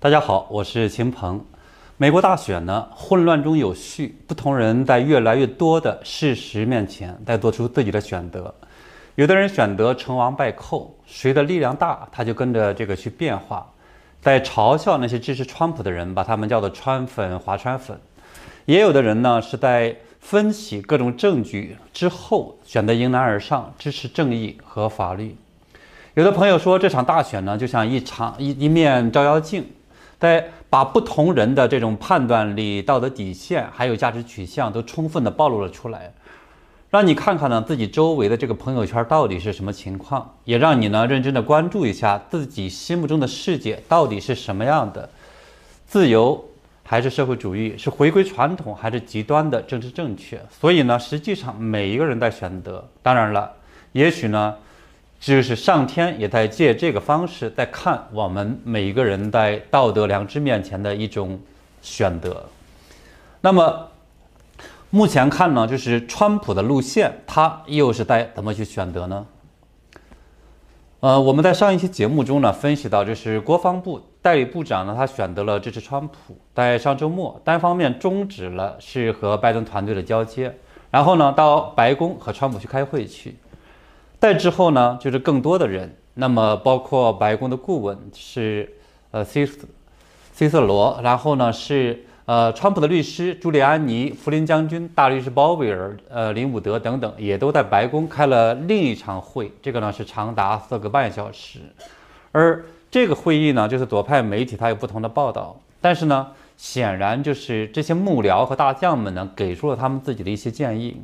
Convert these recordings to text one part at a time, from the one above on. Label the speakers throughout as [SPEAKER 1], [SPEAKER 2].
[SPEAKER 1] 大家好，我是秦鹏。美国大选呢，混乱中有序，不同人在越来越多的事实面前，在做出自己的选择。有的人选择成王败寇，谁的力量大，他就跟着这个去变化。在嘲笑那些支持川普的人，把他们叫做“川粉”“华川粉”。也有的人呢，是在分析各种证据之后，选择迎难而上，支持正义和法律。有的朋友说，这场大选呢，就像一场一一面照妖镜。在把不同人的这种判断力、道德底线，还有价值取向都充分的暴露了出来，让你看看呢自己周围的这个朋友圈到底是什么情况，也让你呢认真的关注一下自己心目中的世界到底是什么样的，自由还是社会主义，是回归传统还是极端的政治正确？所以呢，实际上每一个人在选择，当然了，也许呢。就是上天也在借这个方式在看我们每一个人在道德良知面前的一种选择。那么目前看呢，就是川普的路线，他又是在怎么去选择呢？呃，我们在上一期节目中呢，分析到，就是国防部代理部长呢，他选择了支持川普，在上周末单方面终止了是和拜登团队的交接，然后呢，到白宫和川普去开会去。再之后呢，就是更多的人，那么包括白宫的顾问是呃 C 斯 C 瑟罗，然后呢是呃川普的律师朱利安尼、福林将军、大律师鲍威尔、呃林伍德等等，也都在白宫开了另一场会，这个呢是长达四个半小时。而这个会议呢，就是左派媒体它有不同的报道，但是呢，显然就是这些幕僚和大将们呢，给出了他们自己的一些建议。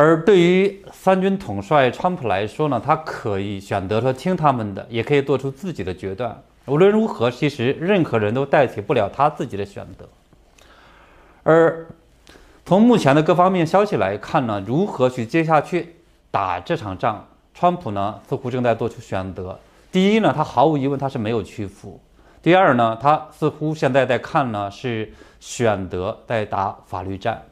[SPEAKER 1] 而对于三军统帅川普来说呢，他可以选择说听他们的，也可以做出自己的决断。无论如何，其实任何人都代替不了他自己的选择。而从目前的各方面消息来看呢，如何去接下去打这场仗，川普呢似乎正在做出选择。第一呢，他毫无疑问他是没有屈服；第二呢，他似乎现在在看呢是选择在打法律战。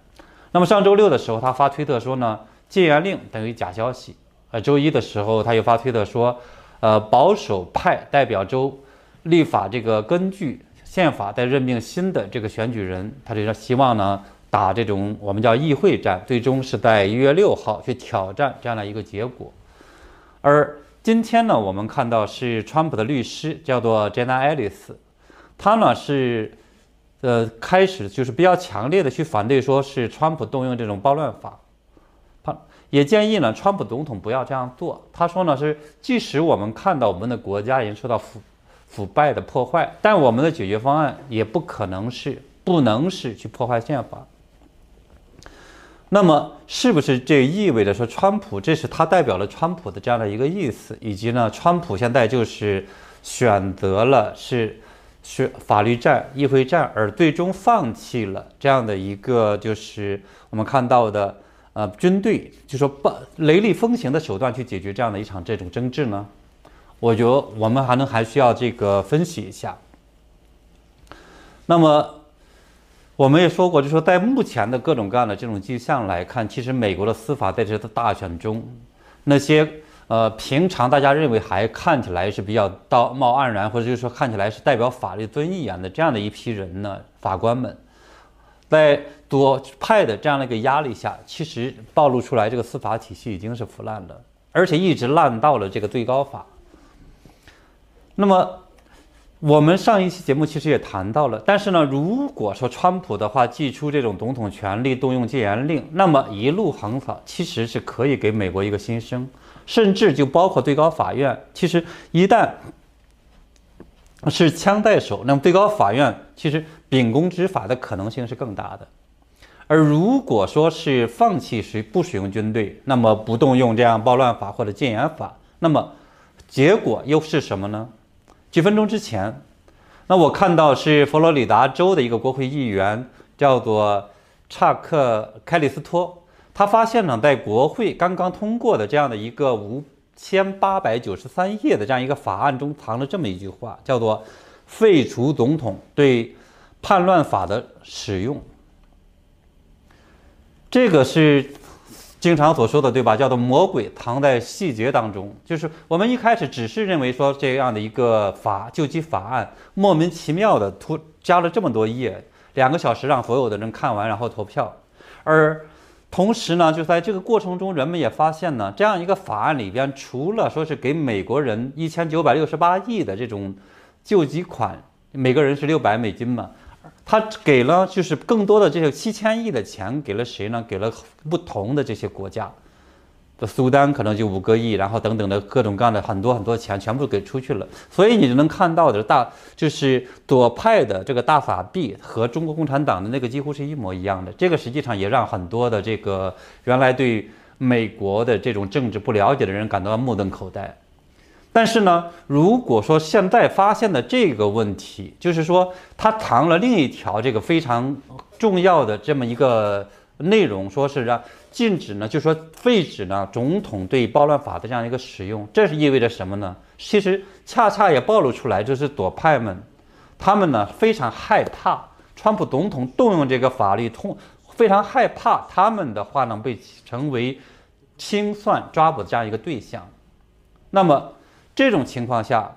[SPEAKER 1] 那么上周六的时候，他发推特说呢，禁言令等于假消息。呃，周一的时候，他又发推特说，呃，保守派代表州立法这个根据宪法在任命新的这个选举人，他就说希望呢打这种我们叫议会战，最终是在一月六号去挑战这样的一个结果。而今天呢，我们看到是川普的律师叫做 Jenna Ellis，他呢是。呃，开始就是比较强烈的去反对，说是川普动用这种暴乱法，他也建议呢，川普总统不要这样做。他说呢，是即使我们看到我们的国家已经受到腐腐败的破坏，但我们的解决方案也不可能是不能是去破坏宪法。那么，是不是这意味着说，川普这是他代表了川普的这样的一个意思，以及呢，川普现在就是选择了是。是法律战、议会战，而最终放弃了这样的一个，就是我们看到的，呃，军队就说不雷厉风行的手段去解决这样的一场这种争执呢？我觉得我们还能还需要这个分析一下。那么我们也说过，就说在目前的各种各样的这种迹象来看，其实美国的司法在这次大选中，那些。呃，平常大家认为还看起来是比较道貌岸然，或者就是说看起来是代表法律尊严的这样的一批人呢，法官们，在左派的这样的一个压力下，其实暴露出来这个司法体系已经是腐烂了，而且一直烂到了这个最高法。那么，我们上一期节目其实也谈到了，但是呢，如果说川普的话祭出这种总统权力，动用戒严令，那么一路横扫，其实是可以给美国一个新生。甚至就包括最高法院，其实一旦是枪在手，那么最高法院其实秉公执法的可能性是更大的。而如果说是放弃使不使用军队，那么不动用这样暴乱法或者戒严法，那么结果又是什么呢？几分钟之前，那我看到是佛罗里达州的一个国会议员，叫做查克·凯里斯托。他发现呢，在国会刚刚通过的这样的一个五千八百九十三页的这样一个法案中，藏了这么一句话，叫做“废除总统对叛乱法的使用”。这个是经常所说的，对吧？叫做魔鬼藏在细节当中。就是我们一开始只是认为说这样的一个法救济法案莫名其妙的突加了这么多页，两个小时让所有的人看完，然后投票。而同时呢，就在这个过程中，人们也发现呢，这样一个法案里边，除了说是给美国人一千九百六十八亿的这种救济款，每个人是六百美金嘛。他给了就是更多的这个七千亿的钱给了谁呢？给了不同的这些国家，苏丹可能就五个亿，然后等等的各种各样的很多很多钱全部给出去了。所以你就能看到的大就是左派的这个大法币和中国共产党的那个几乎是一模一样的。这个实际上也让很多的这个原来对美国的这种政治不了解的人感到目瞪口呆。但是呢，如果说现在发现的这个问题，就是说他藏了另一条这个非常重要的这么一个内容，说是让禁止呢，就说废止呢总统对暴乱法的这样一个使用，这是意味着什么呢？其实恰恰也暴露出来，就是左派们，他们呢非常害怕川普总统动用这个法律，通非常害怕他们的话呢被成为清算抓捕的这样一个对象，那么。这种情况下，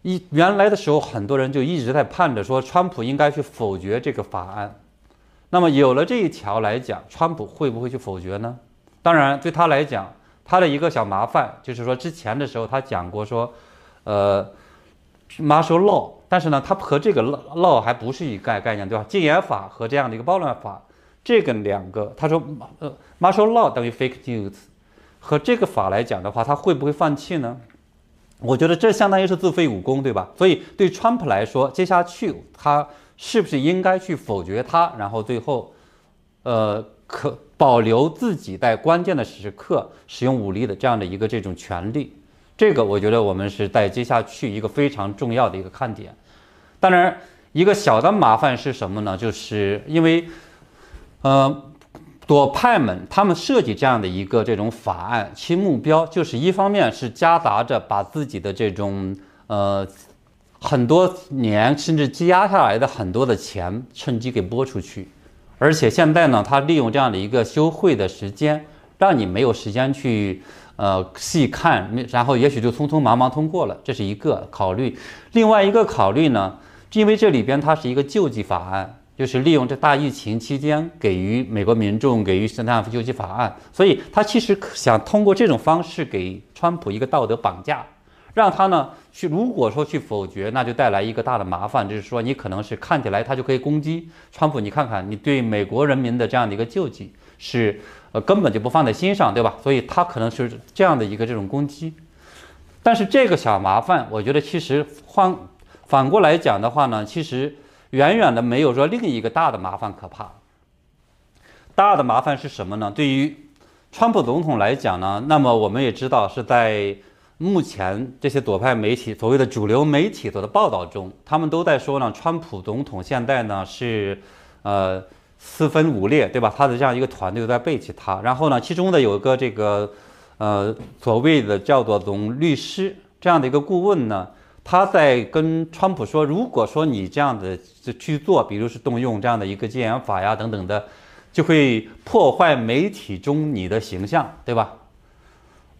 [SPEAKER 1] 一原来的时候，很多人就一直在盼着说，川普应该去否决这个法案。那么有了这一条来讲，川普会不会去否决呢？当然，对他来讲，他的一个小麻烦就是说，之前的时候他讲过说，呃，martial law，但是呢，他和这个 law 还不是一概概念，对吧？禁言法和这样的一个暴乱法，这个两个，他说，呃，martial law 等于 fake news，和这个法来讲的话，他会不会放弃呢？我觉得这相当于是自废武功，对吧？所以对川普来说，接下去他是不是应该去否决他，然后最后，呃，可保留自己在关键的时刻使用武力的这样的一个这种权利？这个我觉得我们是在接下去一个非常重要的一个看点。当然，一个小的麻烦是什么呢？就是因为，呃。左派们他们设计这样的一个这种法案，其目标就是一方面是夹杂着把自己的这种呃很多年甚至积压下来的很多的钱趁机给拨出去，而且现在呢，他利用这样的一个休会的时间，让你没有时间去呃细看，然后也许就匆匆忙忙通过了，这是一个考虑。另外一个考虑呢，因为这里边它是一个救济法案。就是利用这大疫情期间给予美国民众给予圣诞救济法案，所以他其实想通过这种方式给川普一个道德绑架，让他呢去如果说去否决，那就带来一个大的麻烦，就是说你可能是看起来他就可以攻击川普，你看看你对美国人民的这样的一个救济是呃根本就不放在心上，对吧？所以他可能是这样的一个这种攻击，但是这个小麻烦，我觉得其实换反过来讲的话呢，其实。远远的没有说另一个大的麻烦可怕。大的麻烦是什么呢？对于川普总统来讲呢，那么我们也知道是在目前这些左派媒体所谓的主流媒体做的报道中，他们都在说呢，川普总统现在呢是呃四分五裂，对吧？他的这样一个团队在背弃他。然后呢，其中的有一个这个呃所谓的叫做总律师这样的一个顾问呢。他在跟川普说：“如果说你这样的去做，比如是动用这样的一个戒严法呀等等的，就会破坏媒体中你的形象，对吧？”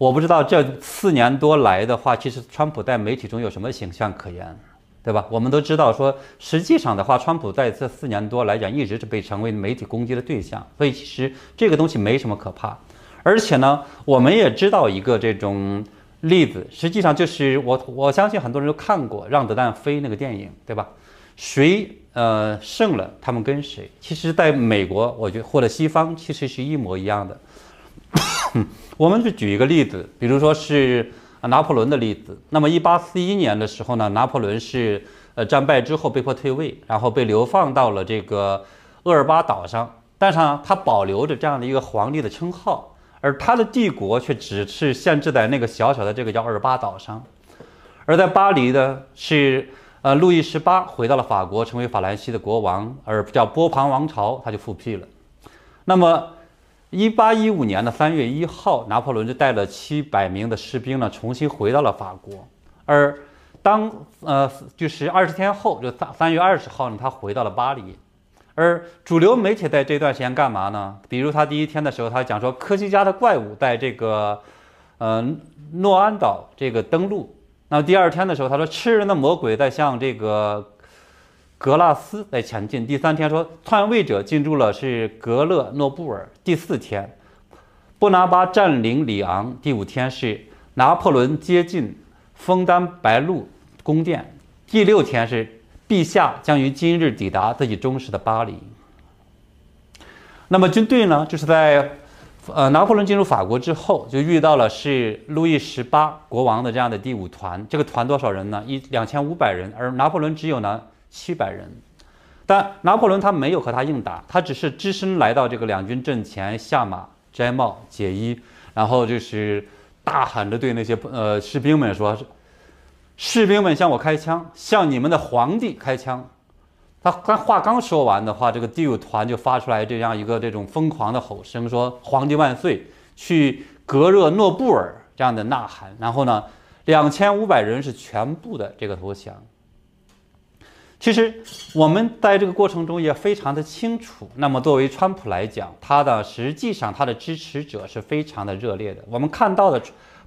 [SPEAKER 1] 我不知道这四年多来的话，其实川普在媒体中有什么形象可言，对吧？我们都知道说，实际上的话，川普在这四年多来讲，一直是被成为媒体攻击的对象，所以其实这个东西没什么可怕。而且呢，我们也知道一个这种。例子实际上就是我我相信很多人都看过《让子弹飞》那个电影，对吧？谁呃胜了，他们跟谁？其实，在美国，我觉得或者西方，其实是一模一样的。我们就举一个例子，比如说是拿破仑的例子。那么，一八四一年的时候呢，拿破仑是呃战败之后被迫退位，然后被流放到了这个厄尔巴岛上，但是呢，他保留着这样的一个皇帝的称号。而他的帝国却只是限制在那个小小的这个叫厄尔巴岛上，而在巴黎的是，呃，路易十八回到了法国，成为法兰西的国王，而叫波旁王朝他就复辟了。那么，一八一五年的三月一号，拿破仑就带了七百名的士兵呢，重新回到了法国。而当呃，就是二十天后，就三三月二十号呢，他回到了巴黎。而主流媒体在这段时间干嘛呢？比如他第一天的时候，他讲说科学家的怪物在这个呃诺安岛这个登陆。那第二天的时候，他说吃人的魔鬼在向这个格拉斯在前进。第三天说篡位者进入了是格勒诺布尔。第四天，布拿巴占领里昂。第五天是拿破仑接近枫丹白露宫殿。第六天是陛下将于今日抵达自己忠实的巴黎。那么军队呢，就是在。呃，拿破仑进入法国之后，就遇到了是路易十八国王的这样的第五团。这个团多少人呢？一两千五百人，而拿破仑只有呢七百人。但拿破仑他没有和他硬打，他只是只身来到这个两军阵前，下马摘帽解衣，然后就是大喊着对那些呃士兵们说：“士兵们向我开枪，向你们的皇帝开枪。”他他话刚说完的话，这个第五团就发出来这样一个这种疯狂的吼声，说“皇帝万岁”，去格热诺布尔这样的呐喊。然后呢，两千五百人是全部的这个投降。其实我们在这个过程中也非常的清楚。那么作为川普来讲，他的实际上他的支持者是非常的热烈的。我们看到的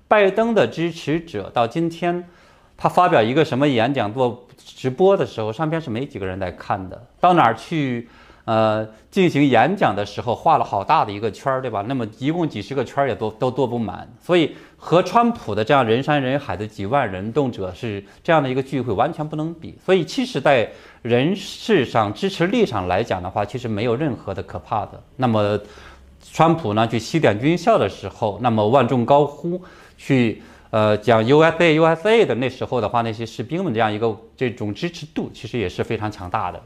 [SPEAKER 1] 拜登的支持者到今天。他发表一个什么演讲做直播的时候，上边是没几个人在看的。到哪儿去，呃，进行演讲的时候，画了好大的一个圈儿，对吧？那么一共几十个圈儿也都都坐不满。所以和川普的这样人山人海的几万人，动辄是这样的一个聚会，完全不能比。所以其实，在人事上支持力上来讲的话，其实没有任何的可怕的。那么，川普呢去西点军校的时候，那么万众高呼去。呃，讲 USA USA 的那时候的话，那些士兵们这样一个这种支持度，其实也是非常强大的。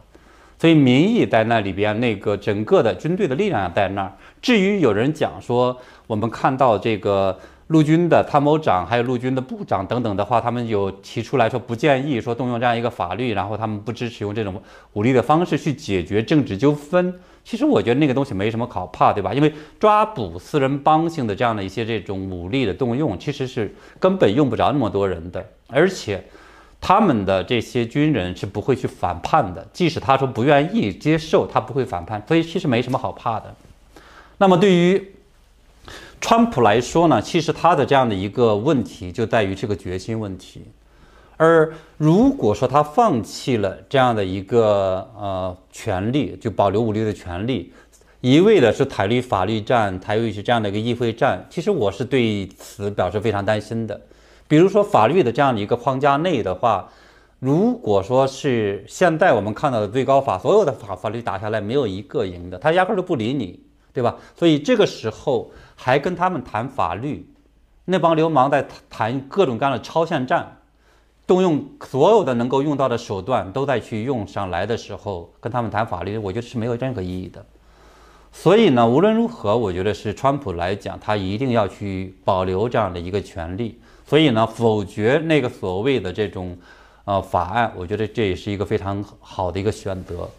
[SPEAKER 1] 所以民意在那里边，那个整个的军队的力量在那儿。至于有人讲说，我们看到这个陆军的参谋长，还有陆军的部长等等的话，他们有提出来说不建议说动用这样一个法律，然后他们不支持用这种武力的方式去解决政治纠纷。其实我觉得那个东西没什么可怕，对吧？因为抓捕私人帮性的这样的一些这种武力的动用，其实是根本用不着那么多人的，而且他们的这些军人是不会去反叛的，即使他说不愿意接受，他不会反叛，所以其实没什么好怕的。那么对于川普来说呢，其实他的这样的一个问题就在于这个决心问题。而如果说他放弃了这样的一个呃权利，就保留武力的权利，一味的是台律法律战，台律是这样的一个议会战，其实我是对此表示非常担心的。比如说法律的这样的一个框架内的话，如果说是现在我们看到的最高法，所有的法法律打下来没有一个赢的，他压根都不理你，对吧？所以这个时候还跟他们谈法律，那帮流氓在谈各种各样的超限战。动用所有的能够用到的手段都在去用上来的时候，跟他们谈法律，我觉得是没有任何意义的。所以呢，无论如何，我觉得是川普来讲，他一定要去保留这样的一个权利。所以呢，否决那个所谓的这种呃法案，我觉得这也是一个非常好的一个选择。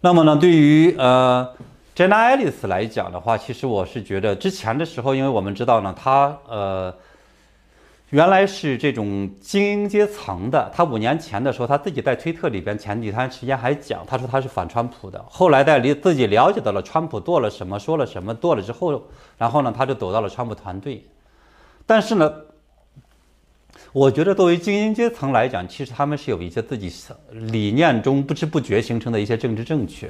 [SPEAKER 1] 那么呢，对于呃 Jenna Ellis 来讲的话，其实我是觉得之前的时候，因为我们知道呢，他呃。原来是这种精英阶层的，他五年前的时候，他自己在推特里边前几天时间还讲，他说他是反川普的。后来在离自己了解到了川普做了什么，说了什么，做了之后，然后呢，他就走到了川普团队。但是呢，我觉得作为精英阶层来讲，其实他们是有一些自己理念中不知不觉形成的一些政治正确。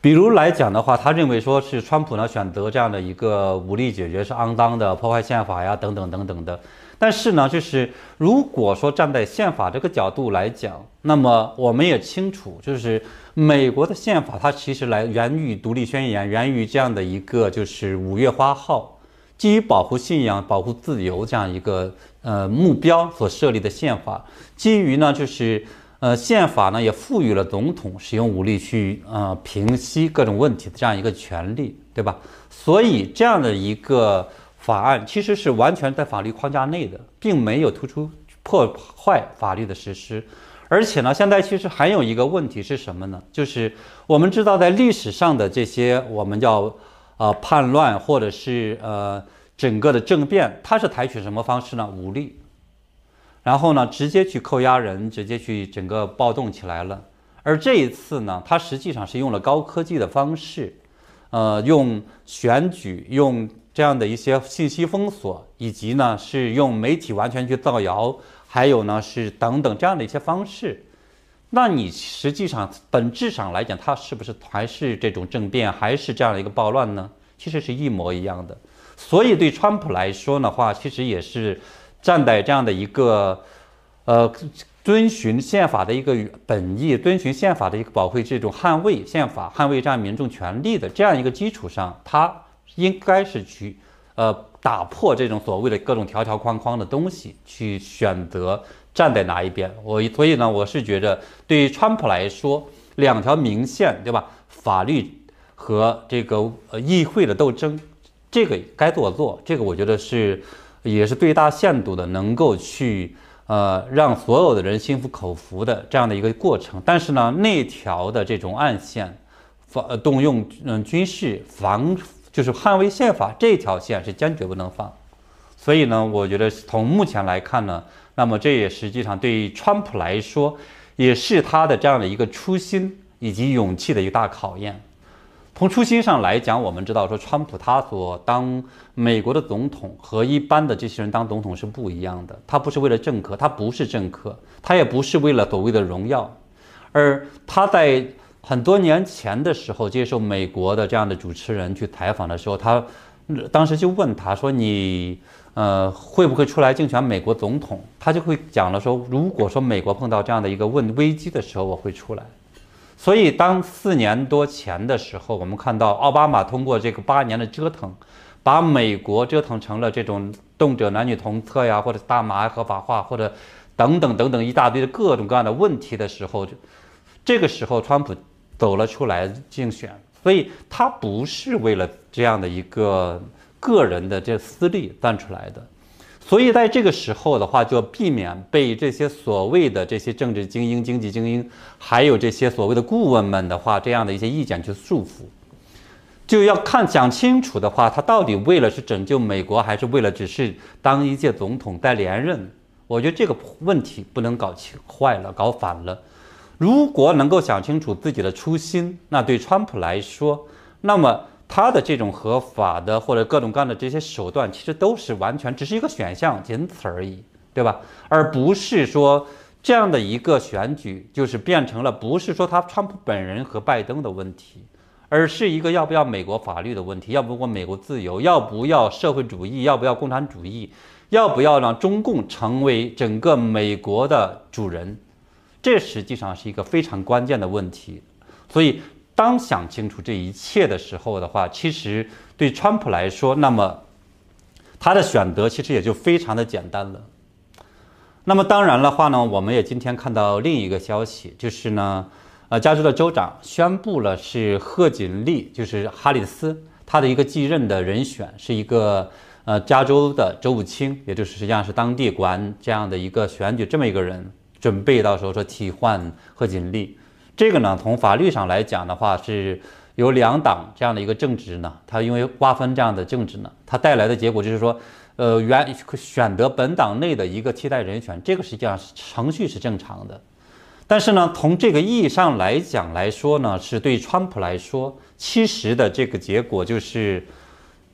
[SPEAKER 1] 比如来讲的话，他认为说是川普呢选择这样的一个武力解决是肮脏的、破坏宪法呀等等等等的。但是呢，就是如果说站在宪法这个角度来讲，那么我们也清楚，就是美国的宪法它其实来源于独立宣言，源于这样的一个就是五月花号，基于保护信仰、保护自由这样一个呃目标所设立的宪法，基于呢就是。呃，宪法呢也赋予了总统使用武力去呃平息各种问题的这样一个权利，对吧？所以这样的一个法案其实是完全在法律框架内的，并没有突出破坏法律的实施。而且呢，现在其实还有一个问题是什么呢？就是我们知道在历史上的这些我们叫呃叛乱或者是呃整个的政变，它是采取什么方式呢？武力。然后呢，直接去扣押人，直接去整个暴动起来了。而这一次呢，他实际上是用了高科技的方式，呃，用选举，用这样的一些信息封锁，以及呢是用媒体完全去造谣，还有呢是等等这样的一些方式。那你实际上本质上来讲，它是不是还是这种政变，还是这样的一个暴乱呢？其实是一模一样的。所以对川普来说的话，其实也是站在这样的一个，呃，遵循宪法的一个本意，遵循宪法的一个保护这种捍卫宪法、捍卫这样民众权利的这样一个基础上，他应该是去，呃，打破这种所谓的各种条条框框的东西，去选择。站在哪一边？我所以呢，我是觉得对于川普来说，两条明线，对吧？法律和这个呃议会的斗争，这个该做做，这个我觉得是也是最大限度的能够去呃让所有的人心服口服的这样的一个过程。但是呢，那条的这种暗线，防动用嗯军事防就是捍卫宪法这条线是坚决不能放。所以呢，我觉得从目前来看呢。那么这也实际上对于川普来说，也是他的这样的一个初心以及勇气的一个大考验。从初心上来讲，我们知道说川普他所当美国的总统和一般的这些人当总统是不一样的。他不是为了政客，他不是政客，他也不是为了所谓的荣耀。而他在很多年前的时候接受美国的这样的主持人去采访的时候，他当时就问他说：“你？”呃，会不会出来竞选美国总统？他就会讲了说，如果说美国碰到这样的一个问危机的时候，我会出来。所以，当四年多前的时候，我们看到奥巴马通过这个八年的折腾，把美国折腾成了这种动辄男女同厕呀，或者大麻合法化，或者等等等等一大堆的各种各样的问题的时候，就这个时候，川普走了出来竞选。所以，他不是为了这样的一个。个人的这私利办出来的，所以在这个时候的话，就避免被这些所谓的这些政治精英、经济精英，还有这些所谓的顾问们的话，这样的一些意见去束缚，就要看讲清楚的话，他到底为了是拯救美国，还是为了只是当一届总统再连任？我觉得这个问题不能搞坏了、搞反了。如果能够想清楚自己的初心，那对川普来说，那么。他的这种合法的或者各种各样的这些手段，其实都是完全只是一个选项，仅此而已，对吧？而不是说这样的一个选举，就是变成了不是说他川普本人和拜登的问题，而是一个要不要美国法律的问题，要不要美国自由，要不要社会主义，要不要共产主义，要不要让中共成为整个美国的主人，这实际上是一个非常关键的问题，所以。当想清楚这一切的时候的话，其实对川普来说，那么他的选择其实也就非常的简单了。那么当然的话呢，我们也今天看到另一个消息，就是呢，呃，加州的州长宣布了是贺锦丽，就是哈里斯，他的一个继任的人选是一个呃加州的州务卿，也就是实际上是当地管这样的一个选举这么一个人，准备到时候说替换贺锦丽。这个呢，从法律上来讲的话，是有两党这样的一个政治呢，它因为瓜分这样的政治呢，它带来的结果就是说，呃，原选择本党内的一个替代人选，这个实际上是程序是正常的。但是呢，从这个意义上来讲来说呢，是对川普来说，其实的这个结果就是，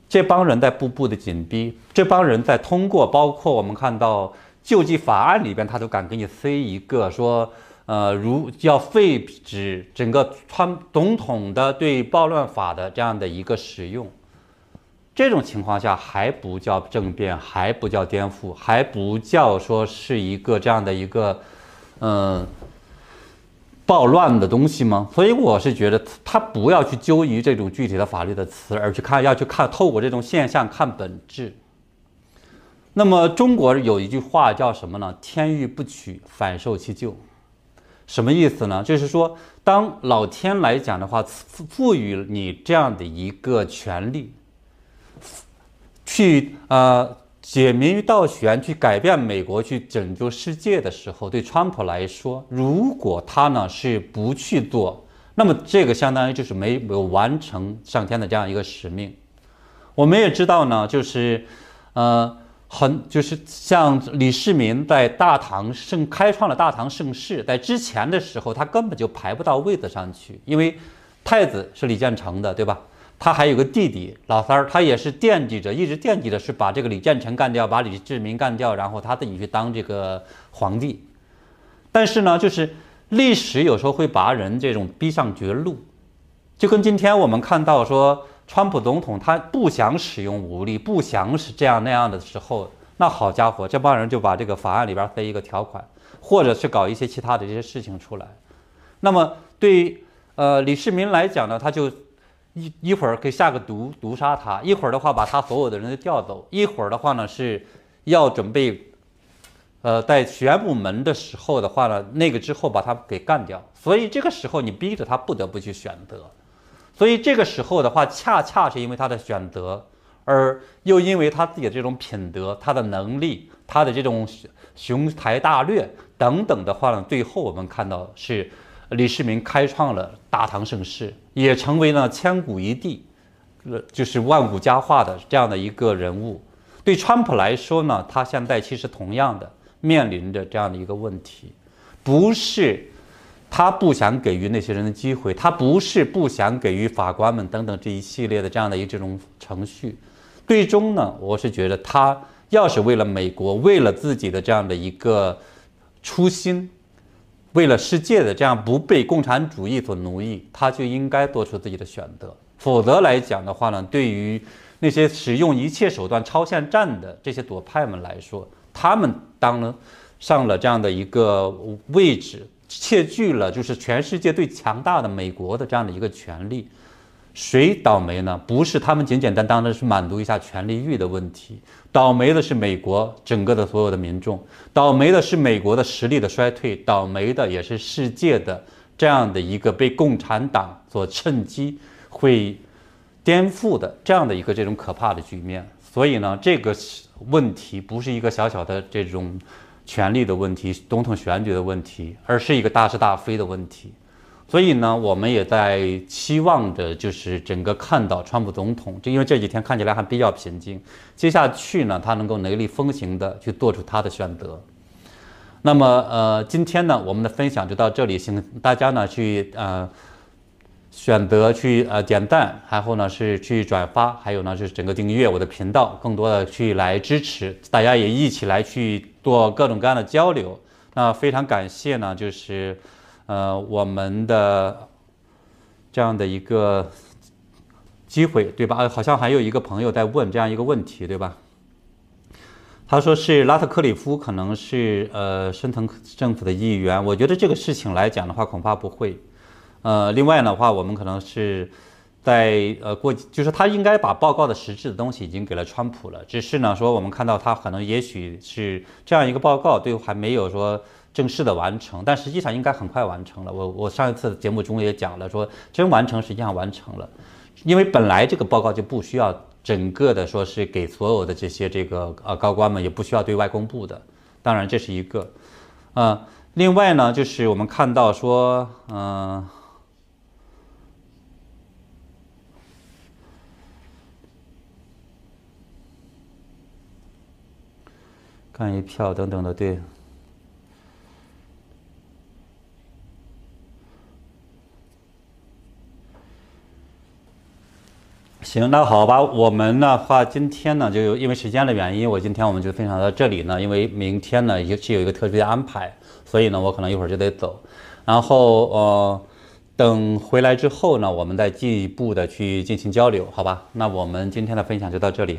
[SPEAKER 1] 这帮人在步步的紧逼，这帮人在通过，包括我们看到救济法案里边，他都敢给你塞一个说。呃，如要废止整个川总统的对暴乱法的这样的一个使用，这种情况下还不叫政变，还不叫颠覆，还不叫说是一个这样的一个嗯暴乱的东西吗？所以我是觉得他不要去纠于这种具体的法律的词，而去看要去看透过这种现象看本质。那么中国有一句话叫什么呢？天欲不取，反受其咎。什么意思呢？就是说，当老天来讲的话，赋予你这样的一个权利，去呃解民于倒悬，去改变美国，去拯救世界的时候，对川普来说，如果他呢是不去做，那么这个相当于就是没有完成上天的这样一个使命。我们也知道呢，就是呃很就是像李世民在大唐盛开创了大唐盛世，在之前的时候，他根本就排不到位子上去，因为太子是李建成的，对吧？他还有个弟弟老三儿，他也是惦记着，一直惦记着是把这个李建成干掉，把李世民干掉，然后他自己去当这个皇帝。但是呢，就是历史有时候会把人这种逼上绝路，就跟今天我们看到说。川普总统他不想使用武力，不想是这样那样的时候，那好家伙，这帮人就把这个法案里边塞一个条款，或者是搞一些其他的这些事情出来。那么对呃李世民来讲呢，他就一一会儿可以下个毒毒杀他，一会儿的话把他所有的人都调走，一会儿的话呢是要准备呃在玄武门的时候的话呢，那个之后把他给干掉。所以这个时候你逼着他不得不去选择。所以这个时候的话，恰恰是因为他的选择，而又因为他自己的这种品德、他的能力、他的这种雄才大略等等的话呢，最后我们看到是李世民开创了大唐盛世，也成为了千古一帝，就是万古佳话的这样的一个人物。对川普来说呢，他现在其实同样的面临着这样的一个问题，不是。他不想给予那些人的机会，他不是不想给予法官们等等这一系列的这样的一这种程序。最终呢，我是觉得他要是为了美国，为了自己的这样的一个初心，为了世界的这样不被共产主义所奴役，他就应该做出自己的选择。否则来讲的话呢，对于那些使用一切手段超限战的这些左派们来说，他们当了上了这样的一个位置。窃据了，就是全世界最强大的美国的这样的一个权利，谁倒霉呢？不是他们简简单单的是满足一下权力欲的问题，倒霉的是美国整个的所有的民众，倒霉的是美国的实力的衰退，倒霉的也是世界的这样的一个被共产党所趁机会颠覆的这样的一个这种可怕的局面。所以呢，这个问题不是一个小小的这种。权力的问题，总统选举的问题，而是一个大是大非的问题。所以呢，我们也在期望着，就是整个看到川普总统，就因为这几天看起来还比较平静，接下去呢，他能够雷厉风行的去做出他的选择。那么，呃，今天呢，我们的分享就到这里，请大家呢去呃。选择去呃点赞，然后呢是去转发，还有呢是整个订阅我的频道，更多的去来支持，大家也一起来去做各种各样的交流。那非常感谢呢，就是呃我们的这样的一个机会，对吧？啊，好像还有一个朋友在问这样一个问题，对吧？他说是拉特克里夫可能是呃深腾政府的议员，我觉得这个事情来讲的话，恐怕不会。呃，另外的话，我们可能是在呃过，就是他应该把报告的实质的东西已经给了川普了，只是呢说我们看到他可能也许是这样一个报告，对还没有说正式的完成，但实际上应该很快完成了。我我上一次节目中也讲了，说真完成实际上完成了，因为本来这个报告就不需要整个的说是给所有的这些这个呃高官们，也不需要对外公布的。当然这是一个，呃，另外呢就是我们看到说，嗯。干一票等等的，对。行，那好吧，我们的话今天呢，就因为时间的原因，我今天我们就分享到这里呢。因为明天呢，也是有一个特殊的安排，所以呢，我可能一会儿就得走。然后呃，等回来之后呢，我们再进一步的去进行交流，好吧？那我们今天的分享就到这里。